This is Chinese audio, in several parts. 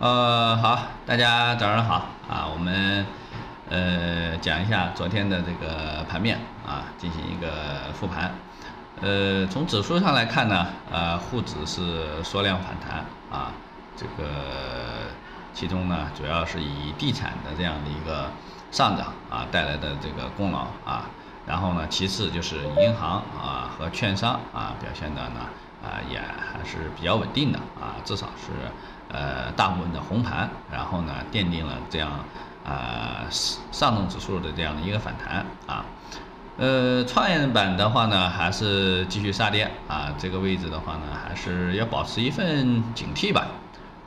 呃，好，大家早上好啊，我们呃讲一下昨天的这个盘面啊，进行一个复盘。呃，从指数上来看呢，呃，沪指是缩量反弹啊，这个其中呢，主要是以地产的这样的一个上涨啊带来的这个功劳啊，然后呢，其次就是银行啊和券商啊表现的呢啊也还是比较稳定的啊，至少是呃大部分的红盘，然后呢奠定了这样啊上证指数的这样的一个反弹啊。呃，创业板的话呢，还是继续杀跌啊。这个位置的话呢，还是要保持一份警惕吧。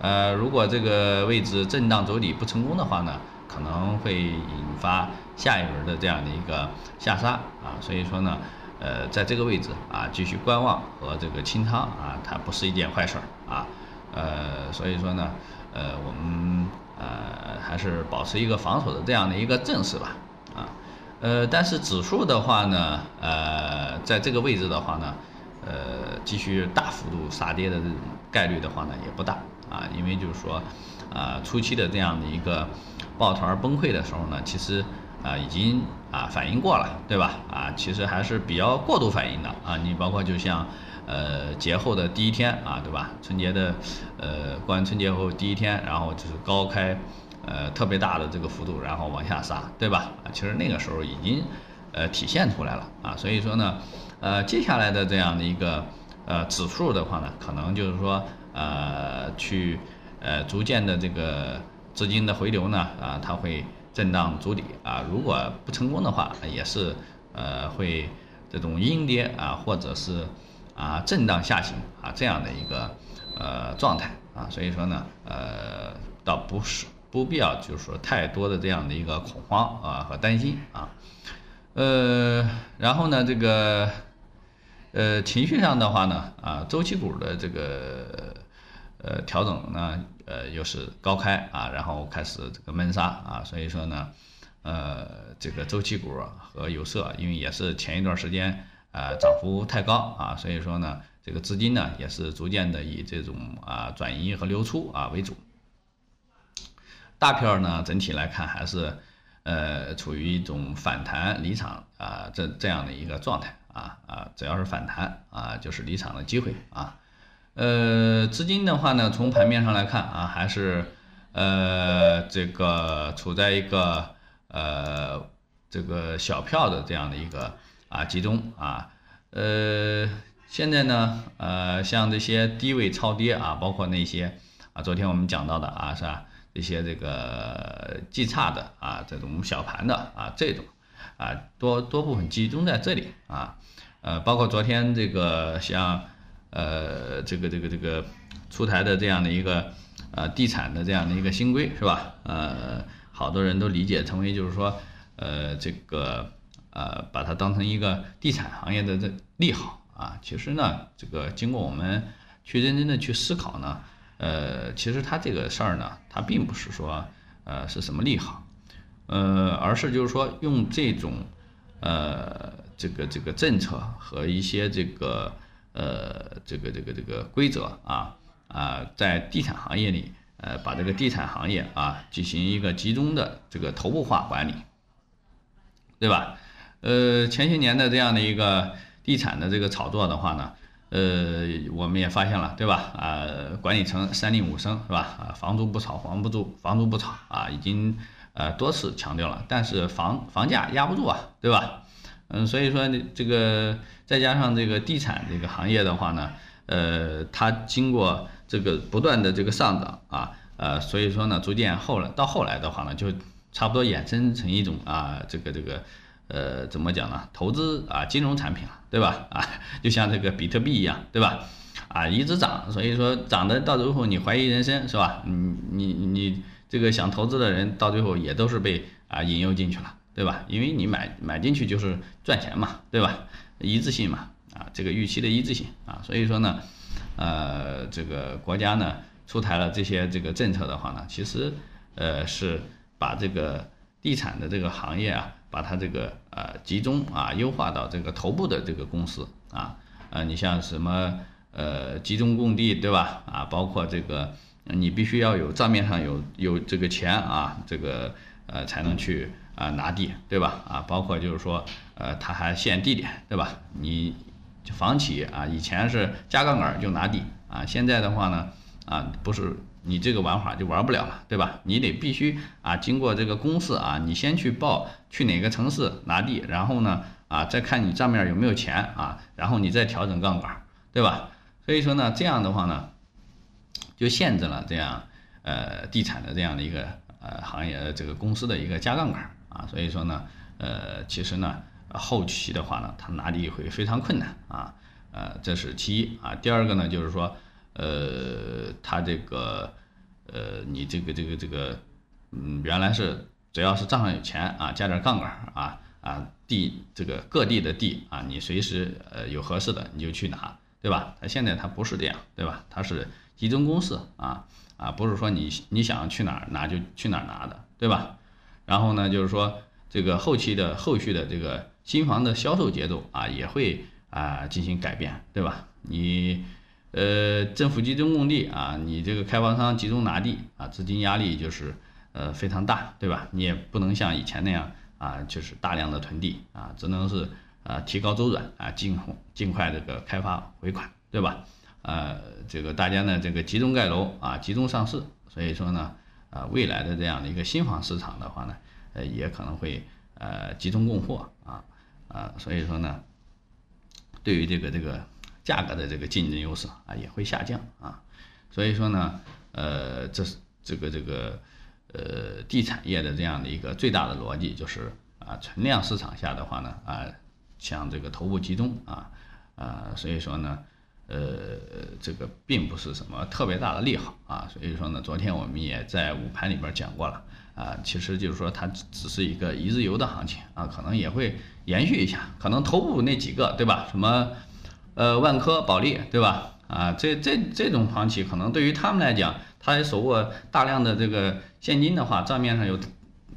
呃，如果这个位置震荡走底不成功的话呢，可能会引发下一轮的这样的一个下杀啊。所以说呢，呃，在这个位置啊，继续观望和这个清仓啊，它不是一件坏事儿啊。呃，所以说呢，呃，我们呃还是保持一个防守的这样的一个阵势吧啊。呃，但是指数的话呢，呃，在这个位置的话呢，呃，继续大幅度杀跌的这种概率的话呢，也不大啊，因为就是说，啊，初期的这样的一个抱团崩溃的时候呢，其实啊已经啊反应过了，对吧？啊，其实还是比较过度反应的啊，你包括就像呃节后的第一天啊，对吧？春节的呃过完春节后第一天，然后就是高开。呃，特别大的这个幅度，然后往下杀，对吧？啊，其实那个时候已经，呃，体现出来了啊。所以说呢，呃，接下来的这样的一个呃指数的话呢，可能就是说，呃，去呃逐渐的这个资金的回流呢，啊，它会震荡筑底啊。如果不成功的话，也是呃会这种阴跌啊，或者是啊震荡下行啊这样的一个呃状态啊。所以说呢，呃，倒不是。不必要，就是说太多的这样的一个恐慌啊和担心啊，呃，然后呢，这个呃情绪上的话呢，啊，周期股的这个呃调整呢，呃又是高开啊，然后开始这个闷杀啊，所以说呢，呃，这个周期股和有色，因为也是前一段时间啊涨幅太高啊，所以说呢，这个资金呢也是逐渐的以这种啊转移和流出啊为主。大票呢，整体来看还是，呃，处于一种反弹离场啊，这这样的一个状态啊啊，只要是反弹啊，就是离场的机会啊。呃，资金的话呢，从盘面上来看啊，还是呃这个处在一个呃这个小票的这样的一个啊集中啊。呃，现在呢，呃，像这些低位超跌啊，包括那些啊，昨天我们讲到的啊，是吧？一些这个绩差的啊，这种小盘的啊，这种啊，多多部分集中在这里啊，呃，包括昨天这个像呃这个这个这个出台的这样的一个呃地产的这样的一个新规是吧？呃，好多人都理解成为就是说呃这个呃把它当成一个地产行业的这利好啊，其实呢，这个经过我们去认真的去思考呢。呃，其实他这个事儿呢，他并不是说，呃，是什么利好，呃，而是就是说用这种，呃，这个这个政策和一些这个，呃，这个这个这个规则啊啊，在地产行业里，呃，把这个地产行业啊进行一个集中的这个头部化管理，对吧？呃，前些年的这样的一个地产的这个炒作的话呢。呃，我们也发现了，对吧？啊，管理层三令五申是吧？啊，房租不炒，房不住，房租不炒啊，已经呃多次强调了。但是房房价压不住啊，对吧？嗯，所以说这个再加上这个地产这个行业的话呢，呃，它经过这个不断的这个上涨啊，呃，所以说呢，逐渐后来到后来的话呢，就差不多衍生成一种啊，这个这个。呃，怎么讲呢？投资啊，金融产品啊，对吧？啊，就像这个比特币一样，对吧？啊，一直涨，所以说涨的到最后你怀疑人生是吧？你你你这个想投资的人到最后也都是被啊引诱进去了，对吧？因为你买买进去就是赚钱嘛，对吧？一致性嘛，啊，这个预期的一致性啊，所以说呢，呃，这个国家呢出台了这些这个政策的话呢，其实呃是把这个地产的这个行业啊。把它这个呃集中啊优化到这个头部的这个公司啊，呃你像什么呃集中供地对吧啊包括这个你必须要有账面上有有这个钱啊，这个呃才能去啊拿地，对吧？啊，包括就是说呃他还限地点，对吧？你房企啊以前是加杠杆就拿地啊，现在的话呢啊不是你这个玩法就玩不了了，对吧？你得必须啊经过这个公示啊，你先去报去哪个城市拿地，然后呢啊再看你账面有没有钱啊，然后你再调整杠杆，对吧？所以说呢这样的话呢。就限制了这样，呃，地产的这样的一个呃行业，这个公司的一个加杠杆啊，所以说呢，呃，其实呢，后期的话呢，它拿地会非常困难啊，呃，这是其一啊。第二个呢，就是说，呃，它这个，呃，你这个这个这个，嗯，原来是只要是账上有钱啊，加点杠杆啊啊，地这个各地的地啊，你随时呃有合适的你就去拿，对吧？他现在它不是这样，对吧？它是。集中公示啊啊，不是说你你想去哪儿拿就去哪儿拿的，对吧？然后呢，就是说这个后期的后续的这个新房的销售节奏啊，也会啊进行改变，对吧？你呃政府集中供地啊，你这个开发商集中拿地啊，资金压力就是呃非常大，对吧？你也不能像以前那样啊，就是大量的囤地啊，只能是啊提高周转啊，尽尽快这个开发回款，对吧？呃，这个大家呢，这个集中盖楼啊，集中上市，所以说呢，啊，未来的这样的一个新房市场的话呢，呃，也可能会呃集中供货啊啊，所以说呢，对于这个这个价格的这个竞争优势啊，也会下降啊，所以说呢，呃，这是这个这个呃地产业的这样的一个最大的逻辑，就是啊，存量市场下的话呢，啊，像这个头部集中啊啊，所以说呢。呃，这个并不是什么特别大的利好啊，所以说呢，昨天我们也在午盘里边讲过了啊，其实就是说它只是一个一日游的行情啊，可能也会延续一下，可能头部那几个对吧？什么呃万科、保利对吧？啊，这这这种房企可能对于他们来讲，他也手握大量的这个现金的话，账面上有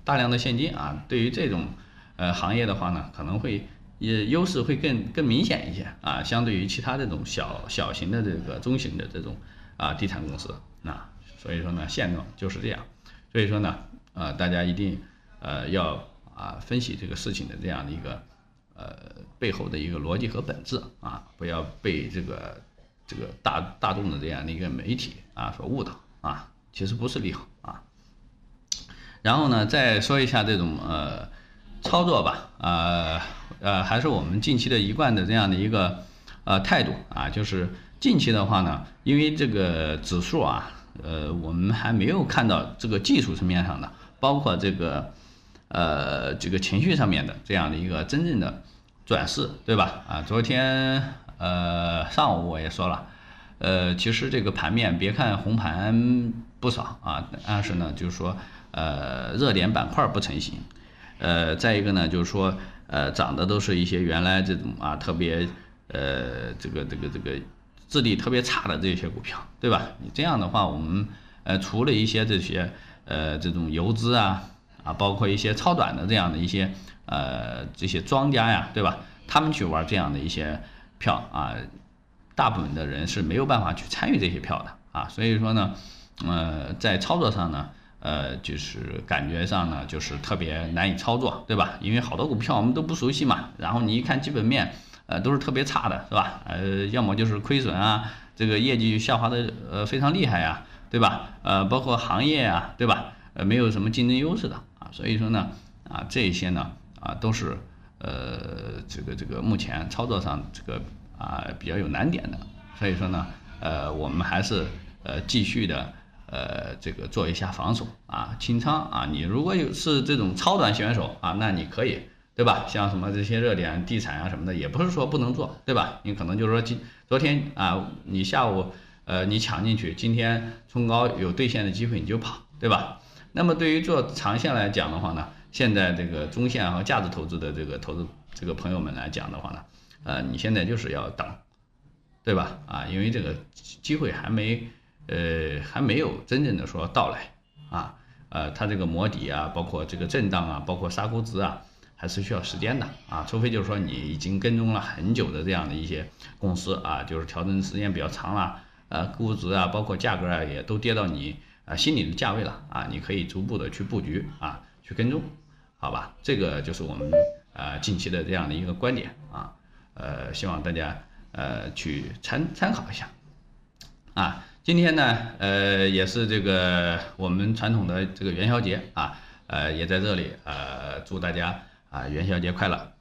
大量的现金啊，对于这种呃行业的话呢，可能会。也优势会更更明显一些啊，相对于其他这种小小型的这个中型的这种啊地产公司啊，所以说呢现状就是这样，所以说呢呃大家一定呃要啊分析这个事情的这样的一个呃背后的一个逻辑和本质啊，不要被这个这个大大众的这样的一个媒体啊所误导啊，其实不是利好啊。然后呢再说一下这种呃。操作吧，呃呃，还是我们近期的一贯的这样的一个呃态度啊，就是近期的话呢，因为这个指数啊，呃，我们还没有看到这个技术层面上的，包括这个呃这个情绪上面的这样的一个真正的转势，对吧？啊，昨天呃上午我也说了，呃，其实这个盘面别看红盘不少啊，但是呢，就是说呃热点板块不成型。呃，再一个呢，就是说，呃，涨的都是一些原来这种啊特别，呃，这个这个这个质地特别差的这些股票，对吧？你这样的话，我们呃除了一些这些呃这种游资啊啊，包括一些超短的这样的一些呃这些庄家呀，对吧？他们去玩这样的一些票啊，大部分的人是没有办法去参与这些票的啊，所以说呢，呃，在操作上呢。呃，就是感觉上呢，就是特别难以操作，对吧？因为好多股票我们都不熟悉嘛，然后你一看基本面，呃，都是特别差的，是吧？呃，要么就是亏损啊，这个业绩下滑的呃非常厉害呀，对吧？呃，包括行业啊，对吧？呃，没有什么竞争优势的所以说呢，啊，这一些呢，啊，都是呃这个这个目前操作上这个啊比较有难点的，所以说呢，呃，我们还是呃继续的。呃，这个做一下防守啊，清仓啊。你如果有是这种超短选手啊，那你可以，对吧？像什么这些热点地产啊什么的，也不是说不能做，对吧？你可能就是说今昨天啊，你下午呃你抢进去，今天冲高有兑现的机会你就跑，对吧？那么对于做长线来讲的话呢，现在这个中线和价值投资的这个投资这个朋友们来讲的话呢，呃，你现在就是要等，对吧？啊，因为这个机会还没。呃，还没有真正的说到来啊，呃，它这个磨底啊，包括这个震荡啊，包括杀估值啊，还是需要时间的啊，除非就是说你已经跟踪了很久的这样的一些公司啊，就是调整时间比较长了呃估值啊，包括价格啊，也都跌到你啊心理的价位了啊，你可以逐步的去布局啊，去跟踪，好吧？这个就是我们呃近期的这样的一个观点啊，呃，希望大家呃去参参考一下啊。今天呢，呃，也是这个我们传统的这个元宵节啊，呃，也在这里呃祝大家啊元宵节快乐。